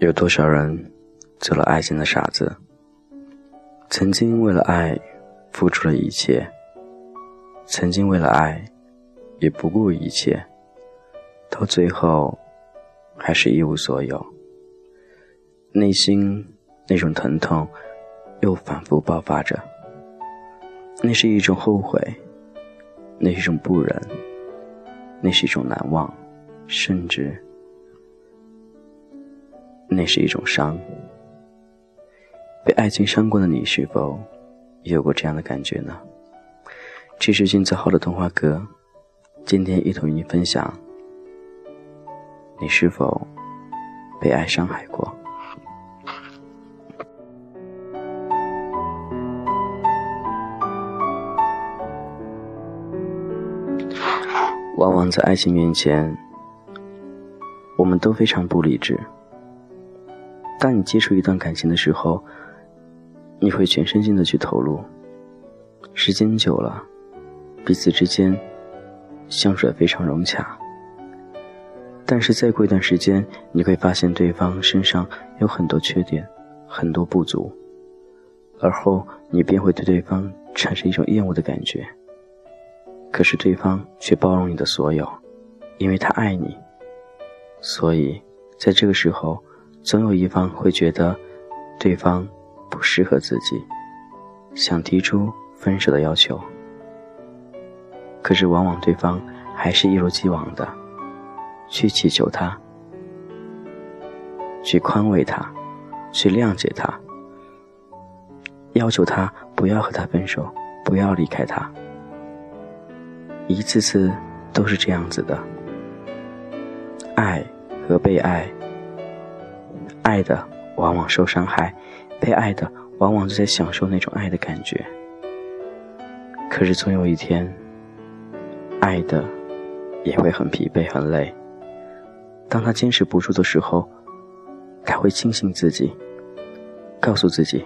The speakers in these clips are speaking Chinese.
有多少人做了爱情的傻子？曾经为了爱付出了一切，曾经为了爱也不顾一切，到最后还是一无所有。内心那种疼痛又反复爆发着，那是一种后悔，那是一种不忍，那是一种难忘，甚至……那是一种伤。被爱情伤过的你，是否也有过这样的感觉呢？这是金子浩的童话歌，今天一同与你分享。你是否被爱伤害过？往往在爱情面前，我们都非常不理智。当你接触一段感情的时候，你会全身心的去投入。时间久了，彼此之间相处的非常融洽。但是再过一段时间，你会发现对方身上有很多缺点，很多不足，而后你便会对对方产生一种厌恶的感觉。可是对方却包容你的所有，因为他爱你。所以在这个时候。总有一方会觉得对方不适合自己，想提出分手的要求。可是往往对方还是一如既往的去祈求他，去宽慰他，去谅解他，要求他不要和他分手，不要离开他。一次次都是这样子的，爱和被爱。爱的往往受伤害，被爱的往往就在享受那种爱的感觉。可是总有一天，爱的也会很疲惫、很累。当他坚持不住的时候，他会庆幸自己，告诉自己，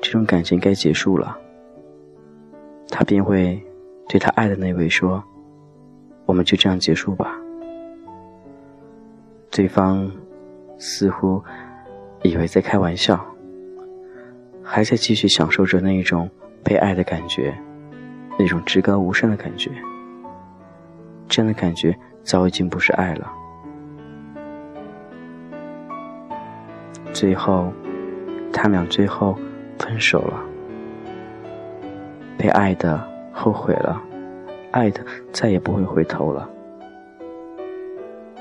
这种感情该结束了。他便会对他爱的那位说：“我们就这样结束吧。”对方似乎。以为在开玩笑，还在继续享受着那一种被爱的感觉，那种至高无上的感觉。这样的感觉早已经不是爱了。最后，他俩最后分手了。被爱的后悔了，爱的再也不会回头了。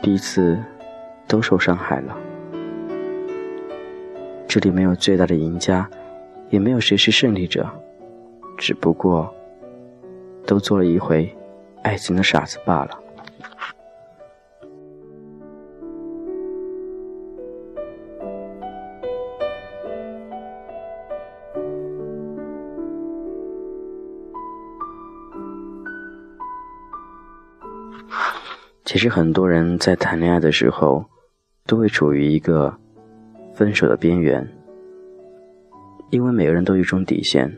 彼此都受伤害了。这里没有最大的赢家，也没有谁是胜利者，只不过都做了一回爱情的傻子罢了。其实很多人在谈恋爱的时候，都会处于一个。分手的边缘，因为每个人都有一种底线，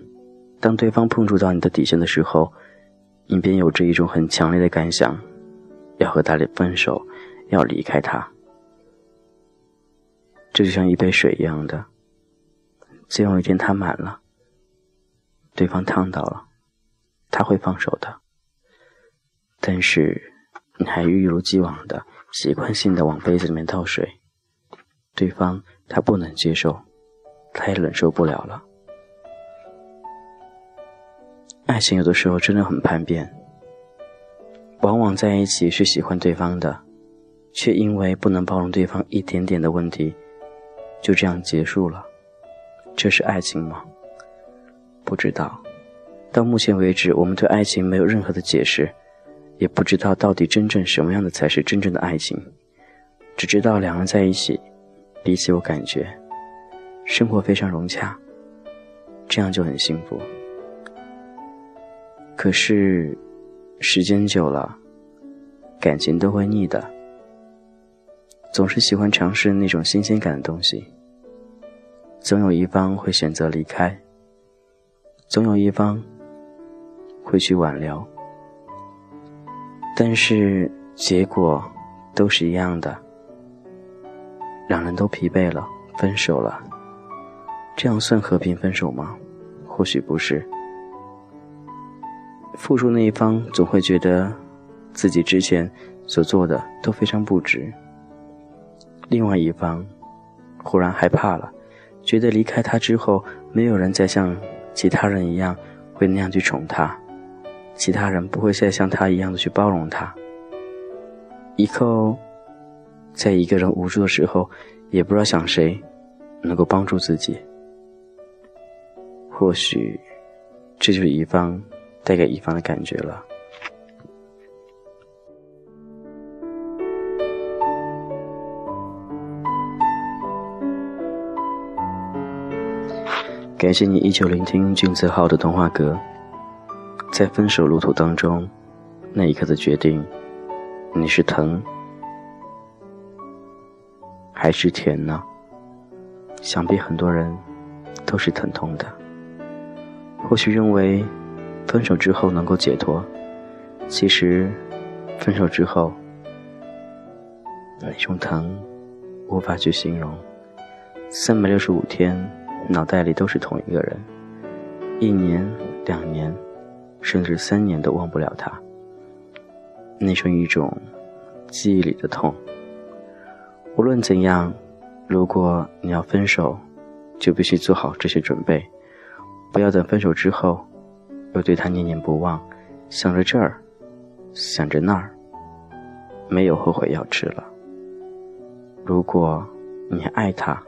当对方碰触到你的底线的时候，你便有着一种很强烈的感想，要和他分手，要离开他。这就像一杯水一样的，总有一天它满了，对方烫到了，他会放手的。但是你还一如既往的习惯性的往杯子里面倒水，对方。他不能接受，他也忍受不了了。爱情有的时候真的很叛变，往往在一起是喜欢对方的，却因为不能包容对方一点点的问题，就这样结束了。这是爱情吗？不知道。到目前为止，我们对爱情没有任何的解释，也不知道到底真正什么样的才是真正的爱情，只知道两人在一起。彼此有感觉，生活非常融洽，这样就很幸福。可是，时间久了，感情都会腻的。总是喜欢尝试那种新鲜感的东西，总有一方会选择离开，总有一方会去挽留，但是结果都是一样的，两人都疲惫了，分手了。这样算和平分手吗？或许不是。付出那一方总会觉得自己之前所做的都非常不值，另外一方忽然害怕了，觉得离开他之后，没有人再像。其他人一样会那样去宠他，其他人不会再像他一样的去包容他。以后，在一个人无助的时候，也不知道想谁能够帮助自己。或许，这就是乙方带给乙方的感觉了。感谢你依旧聆听俊泽浩的童话阁。在分手路途当中，那一刻的决定，你是疼还是甜呢？想必很多人都是疼痛的。或许认为分手之后能够解脱，其实分手之后那种疼无法去形容。三百六十五天。脑袋里都是同一个人，一年、两年，甚至三年都忘不了他。那是一种记忆里的痛。无论怎样，如果你要分手，就必须做好这些准备，不要等分手之后，又对他念念不忘，想着这儿，想着那儿，没有后悔药吃了。如果你爱他，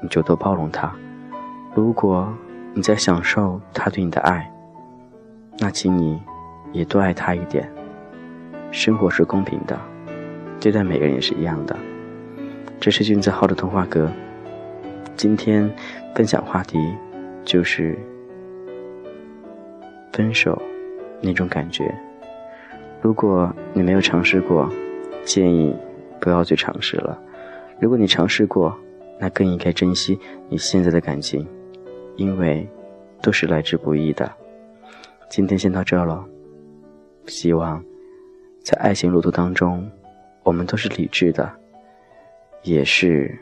你就多包容他。如果你在享受他对你的爱，那请你也多爱他一点。生活是公平的，对待每个人也是一样的。这是君子号的童话阁，今天分享话题就是分手那种感觉。如果你没有尝试过，建议不要去尝试了。如果你尝试过，那更应该珍惜你现在的感情。因为都是来之不易的。今天先到这了，希望在爱情路途当中，我们都是理智的，也是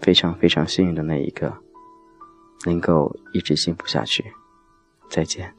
非常非常幸运的那一个，能够一直幸福下去。再见。